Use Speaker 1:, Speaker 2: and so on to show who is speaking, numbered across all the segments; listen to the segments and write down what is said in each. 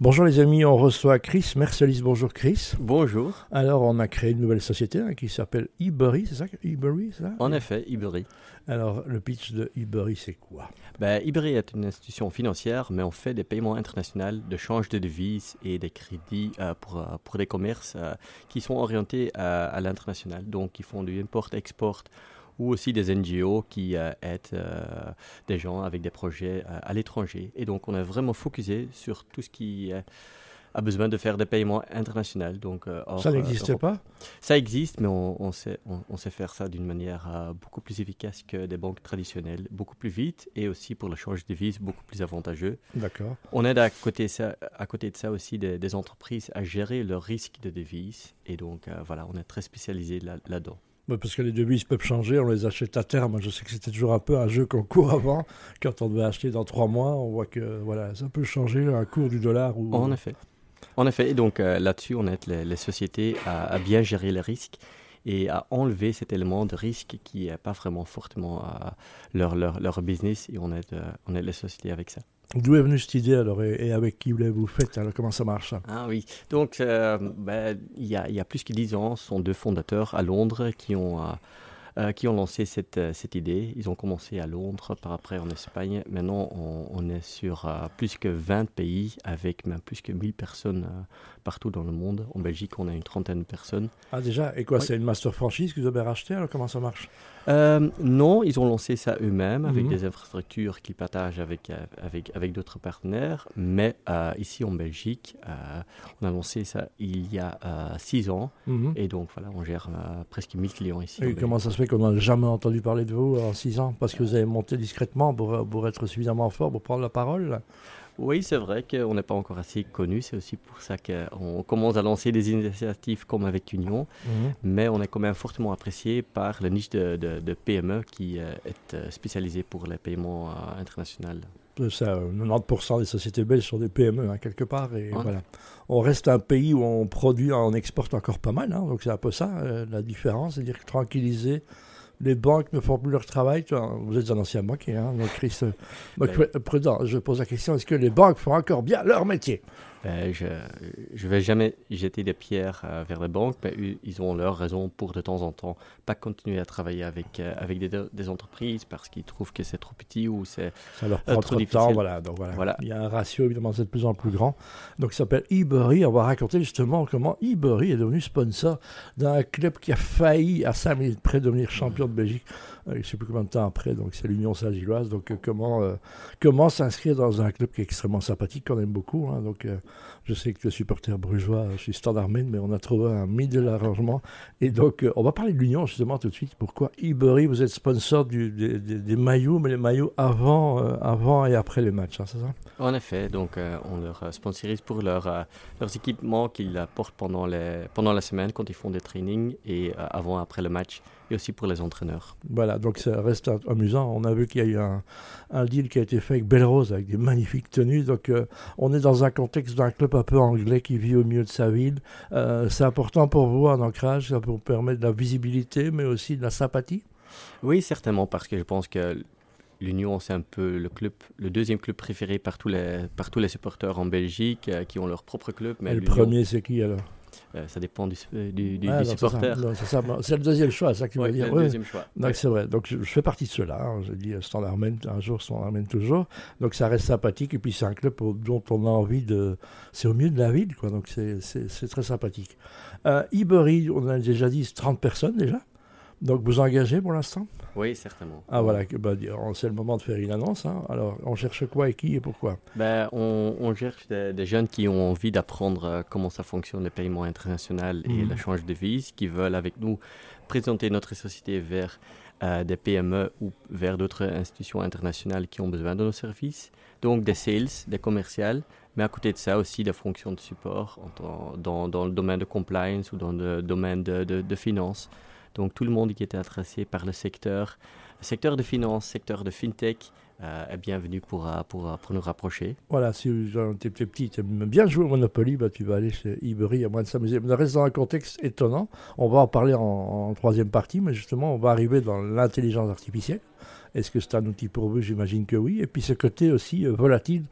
Speaker 1: Bonjour les amis, on reçoit Chris Mercelis. Bonjour Chris.
Speaker 2: Bonjour.
Speaker 1: Alors on a créé une nouvelle société hein, qui s'appelle eBury, c'est ça ça
Speaker 2: En effet, eBury.
Speaker 1: Alors le pitch de eBury c'est quoi?
Speaker 2: Ben, eBury est une institution financière, mais on fait des paiements internationaux de change de devises et des crédits euh, pour, euh, pour des commerces euh, qui sont orientés à l'international. Donc ils font du import-export ou aussi des NGO qui aident des gens avec des projets à l'étranger. Et donc on est vraiment focusé sur tout ce qui a besoin de faire des paiements internationaux. Donc,
Speaker 1: euh, ça n'existe pas?
Speaker 2: Ça existe, mais on, sait, on, sait faire ça d'une manière euh, beaucoup plus efficace que des banques traditionnelles, beaucoup plus vite et aussi pour le change de devise beaucoup plus avantageux.
Speaker 1: D'accord.
Speaker 2: On aide à côté, ça, à côté de ça aussi des, entreprises à gérer leur risque de devise et donc euh, voilà, on est très spécialisé là-dedans.
Speaker 1: Parce que les devises peuvent changer, on les achète à terme. Je sais que c'était toujours un peu un jeu qu'on court avant. Quand on devait acheter dans trois mois, on voit que voilà, ça peut changer un cours du dollar.
Speaker 2: En effet. En effet, et donc euh, là-dessus, on aide les, sociétés à, bien gérer les risques et à enlever cet élément de risque qui n'est pas vraiment fortement euh, leur, leur, leur, business et on aide, euh, on aide les sociétés avec ça.
Speaker 1: D'où est venue cette idée alors et, avec qui vous faites alors Comment ça marche
Speaker 2: Ah oui, donc ben, il y, a, y, a, plus que dix ans, ce sont deux fondateurs à Londres qui ont euh, qui ont lancé cette, euh, cette, idée. Ils ont commencé à Londres, par après en Espagne. Maintenant, on, est sur euh, plus que 20 pays avec même plus que 1000 personnes partout dans le monde. En Belgique, on a une trentaine de personnes.
Speaker 1: Ah déjà? Et quoi, c'est une master franchise que vous avez rachetée? Alors Comment ça marche?
Speaker 2: Non, ils ont lancé ça eux-mêmes avec mhm. des infrastructures qu'ils partagent avec, avec, avec d'autres partenaires. Mais ici en Belgique, on a lancé ça il y a six ans. Mhm. Et donc voilà, on gère presque 1000 clients ici.
Speaker 1: Et comment ça se fait qu'on n'a jamais entendu parler de vous en six ans Parce que vous avez monté discrètement pour, pour être suffisamment fort pour prendre la parole
Speaker 2: oui, c'est vrai qu'on n'est pas encore assez connu. C'est aussi pour ça qu'on commence à lancer des initiatives comme avec Union. Mhm. Mais on est quand même fortement apprécié par la niche de, de, PME qui euh, est euh, spécialisée pour les paiements euh, internationaux.
Speaker 1: Ça, 90% des sociétés belges sont des PME, hein, quelque part. Et voilà. On reste un pays où on produit, on exporte encore pas mal. Hein, donc c'est un peu ça, la différence. C'est-à-dire que tranquilliser les banques ne font plus leur travail. Vous êtes un ancien banquier, hein, donc Chris. Euh, ben prudent, je pose la question est-ce que les banques font encore bien leur métier?
Speaker 2: Ben, je ne vais jamais jeter des pierres euh, vers les banques, mais ils ont leur raison pour de temps en temps pas continuer à travailler avec, euh, avec des, entreprises parce qu'ils trouvent que c'est trop petit ou c'est
Speaker 1: Ça leur prend trop, de temps. Voilà, donc voilà. Il y a un ratio, évidemment, c'est de plus en plus grand. Donc, ça s'appelle eBury. On va raconter justement comment eBury est devenu sponsor d'un club qui a failli, à 5 minutes près, devenir champion de Belgique. Euh, je ne sais plus combien de temps après, donc c'est l'Union Saint-Gilloise. Donc, comment, comment s'inscrire dans un club qui est extrêmement sympathique, qu'on aime beaucoup. Hein, donc, je sais que tu es supporter brugeois, je suis standard mais on a trouvé un middle arrangement. Et donc, euh, on va parler de l'Union justement tout de suite. Pourquoi Ibery, vous êtes sponsor des, maillots, mais les maillots avant, euh, avant et après les matchs, hein, c'est ça?
Speaker 2: En effet, donc euh, on leur sponsorise pour leur, leurs équipements qu'ils portent pendant, les, pendant la semaine quand ils font des trainings et avant et après le match et aussi pour les entraîneurs.
Speaker 1: Voilà, donc ça reste amusant. On a vu qu'il y a eu un, un, deal qui a été fait avec Belle Rose, avec des magnifiques tenues. Donc euh, on est dans un contexte d'un club un peu anglais qui vit au milieu de sa ville. Euh, c'est important pour vous un ancrage, ça vous permet de la visibilité, mais aussi de la sympathie?
Speaker 2: Oui, certainement, parce que je pense que l'Union, c'est un peu le club, le deuxième club préféré par tous les, par tous les supporters en Belgique euh, qui ont leur propre club.
Speaker 1: Mais Et le premier, c'est qui alors?
Speaker 2: Euh, ça dépend du, du, du, supporter.
Speaker 1: C'est le deuxième choix, ça que tu veux dire.
Speaker 2: Le deuxième choix.
Speaker 1: Donc c'est vrai. Donc je, fais partie de ceux-là. Hein. Je dis euh, Standard Men, un jour Standard Men toujours. Donc ça reste sympathique. Et puis c'est un club dont on a envie de. C'est au milieu de la ville, quoi. Donc c'est très sympathique. Euh, Ibery, on a déjà dit 30 personnes déjà. Donc vous engagez pour l'instant?
Speaker 2: Oui, certainement.
Speaker 1: Ah voilà, bah, c'est le moment de faire une annonce. Hein. Alors on cherche quoi et qui et pourquoi?
Speaker 2: Ben, on, cherche des, jeunes qui ont envie d'apprendre euh, comment ça fonctionne le paiement international et mhm. l'échange de devises, qui veulent avec nous présenter notre société vers euh, des PME ou vers d'autres institutions internationales qui ont besoin de nos services. Donc des sales, des commerciales, mais à côté de ça aussi des fonctions de support dans, dans, le domaine de compliance ou dans le domaine de, de, de finance. Donc tout le monde qui était intéressé par le secteur, secteur de finance, secteur de fintech, euh, est bienvenu pour, euh, euh, pour, nous rapprocher.
Speaker 1: Voilà, si tu es petit, tu aimes bien jouer au Monopoly, bah, tu vas aller chez Ibery à moins de s'amuser. On reste dans un contexte étonnant. On va en parler en, troisième partie, mais justement, on va arriver dans l'intelligence artificielle Est-ce que c'est un outil pour vous? J'imagine que oui. Et puis ce côté aussi volatile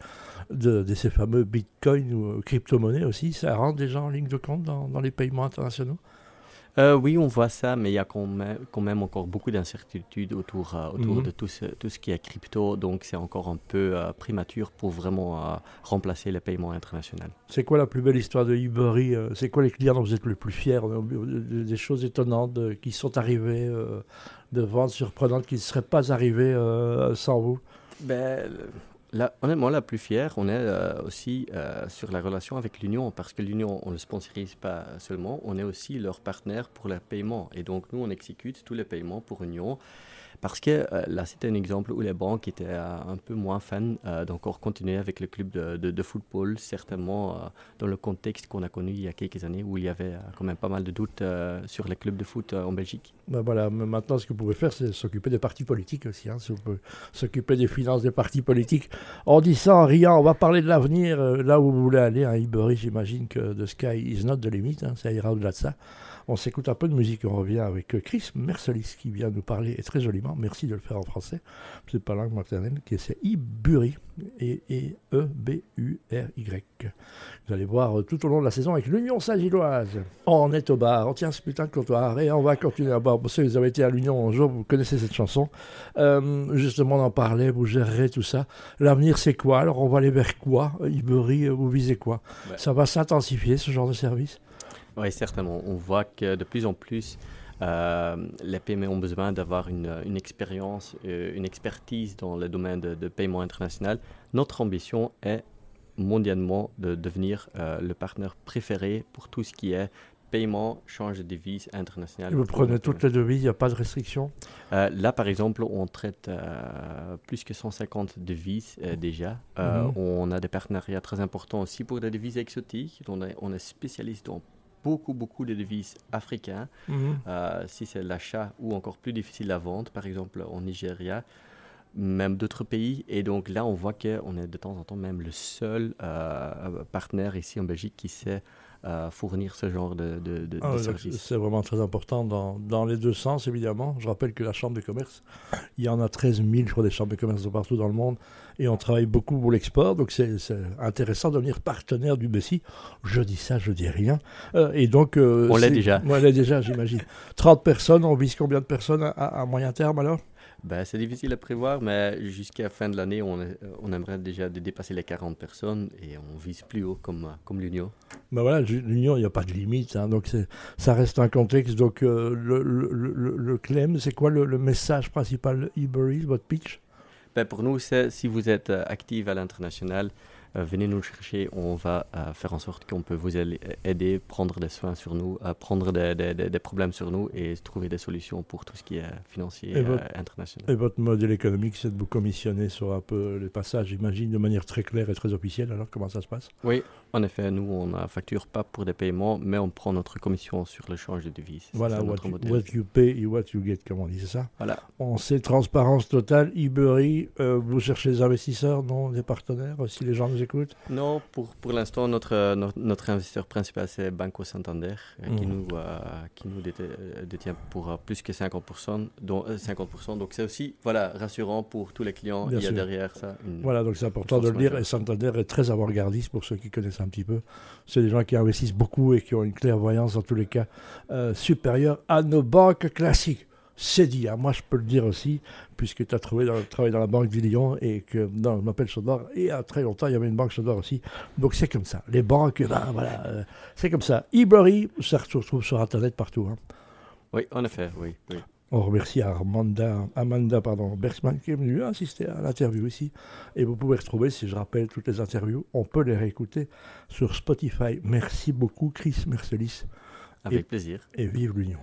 Speaker 1: de, ces fameux bitcoins ou crypto-monnaies aussi, ça rentre déjà en ligne de compte dans les paiements internationaux?
Speaker 2: Euh, oui, on voit ça, mais il y a quand même, quand même encore beaucoup d'incertitudes autour, euh, autour mhm. de tout ce, tout ce qui est crypto, donc c'est encore un peu euh, prématuré pour vraiment remplacer les paiements internationaux.
Speaker 1: C'est quoi la plus belle histoire de Ibery C'est quoi les clients dont vous êtes le plus fiers Des choses étonnantes qui sont arrivées, de ventes surprenantes qui ne seraient pas arrivées sans vous?
Speaker 2: Ben, honnêtement, la plus fière, on est euh, aussi euh, sur la relation avec l'Union, parce que l'Union, on ne sponsorise pas seulement, on est aussi leur partenaire pour les paiements. Et donc, nous, on exécute tous les paiements pour l'Union. Parce que euh, là, c'était un exemple où les banques étaient euh, un peu moins fans euh, d'encore continuer avec le club de, football, certainement dans le contexte qu'on a connu il y a quelques années où il y avait quand même pas mal de doutes sur les clubs de foot en Belgique.
Speaker 1: Ben voilà, maintenant, ce que vous pouvez faire, c'est s'occuper des partis politiques aussi. Hein, s'occuper des finances des partis politiques. En disant, rien, on va parler de l'avenir, là où vous voulez aller, à hein, Ibery, j'imagine que the sky is not the limit, hein, ça ira au-delà de ça. On s'écoute un peu de musique, on revient avec Chris Mercelis qui vient nous parler, et très joliment, merci de le faire en français, c'est pas langue maternelle, qui est Iburi, et E-B-U-R-Y. Vous allez voir euh, tout au long de la saison avec l'Union Saint-Gilloise. On est au bar, on tient ce putain de comptoir, et on va continuer à boire. Vous savez, vous avez été à l'Union un jour, vous connaissez cette chanson. Euh, justement, on en parlait, vous gérerez tout ça. L'avenir, c'est quoi? Alors, on va aller vers quoi? Iburi, vous visez quoi? Ça va s'intensifier, ce genre de service?
Speaker 2: Oui, certainement. On voit que de plus en plus, euh, les PME ont besoin d'avoir une, une, expérience, euh, une expertise dans le domaine de, paiement international. Notre ambition est mondialement de devenir euh, le partenaire préféré pour tout ce qui est paiement, change de devise internationale.
Speaker 1: Vous prenez toutes les devises, il n'y a pas de restriction?
Speaker 2: Là, par exemple, on traite plus que 150 devises déjà. Mhm. On a des partenariats très importants aussi pour des devises exotiques. On est, on est spécialiste dans beaucoup, beaucoup de devises africaines. Mhm. Euh, si c'est l'achat ou encore plus difficile la vente, par exemple en Nigeria, même d'autres pays. Et donc là, on voit qu'on est de temps en temps même le seul euh, partenaire ici en Belgique qui sait fournir ce genre de, de, de, ah,
Speaker 1: C'est vraiment très important dans, dans, les deux sens, évidemment. Je rappelle que la Chambre de commerce, il y en a 13 000, je crois, des chambres de commerce partout dans le monde, et on travaille beaucoup pour l'export, donc c'est intéressant de devenir partenaire du Bessie. Je dis ça, je dis rien. Euh, et donc,
Speaker 2: euh, on l'est déjà.
Speaker 1: On l'est déjà, j'imagine. 30 personnes, on vise combien de personnes à moyen terme alors?
Speaker 2: Ben, c'est difficile à prévoir, mais jusqu'à la fin de l'année, on, on, aimerait déjà dépasser les 40 personnes et on vise plus haut comme, comme l'Union.
Speaker 1: Ben voilà, l'Union, il n'y a pas de limite, hein, donc ça reste un contexte. Donc euh, le, le, le, claim, c'est quoi le, message principal de votre pitch?
Speaker 2: Ben, Pour nous, c'est si vous êtes euh, actif à l'international, euh, venez nous chercher, on va euh, faire en sorte qu'on peut vous aider, prendre des soins sur nous, prendre des, des, des, problèmes sur nous et trouver des solutions pour tout ce qui est financier et euh, international.
Speaker 1: Et votre modèle économique, c'est de vous commissionner sur un peu les passages, j'imagine, de manière très claire et très officielle. Alors, comment ça se passe?
Speaker 2: Oui, en effet, nous, on ne facture pas pour des paiements, mais on prend notre commission sur le change de devises.
Speaker 1: Voilà, what you, what you, pay et what you get, comme on dit, c'est ça?
Speaker 2: Voilà.
Speaker 1: On sait transparence totale. Ibery, vous cherchez des investisseurs, non des partenaires, si les gens nous
Speaker 2: non, pour, pour l'instant, notre, notre, investisseur principal, c'est Banco Santander, euh, qui, mhm. nous, euh, qui nous euh, détient pour plus que 50%. Donc, 50%, donc c'est aussi voilà, rassurant pour tous les clients. Il y a derrière ça
Speaker 1: Voilà, donc c'est important de le dire. Et Santander est très avant-gardiste pour ceux qui connaissent un petit peu. C'est des gens qui investissent beaucoup et qui ont une clairvoyance, dans tous les cas, supérieure à nos banques classiques c'est dit. Hein. Moi, je peux le dire aussi, puisque tu as trouvé dans, travaillé dans la banque du Lyon et que dans je m'appelle Chaudard, et à très longtemps, il y avait une banque Chaudard aussi. Donc, c'est comme ça. Les banques, ben, voilà, euh, c'est comme ça. Iberi, ça se retrouve sur Internet partout. Hein.
Speaker 2: Oui, en effet, oui,
Speaker 1: On remercie Amanda, Amanda pardon, Bergsman qui est venue assister à l'interview ici. Et vous pouvez retrouver, si je rappelle, toutes les interviews. On peut les réécouter sur Spotify. Merci beaucoup, Chris Mercelis.
Speaker 2: Avec plaisir.
Speaker 1: Et vive l'Union.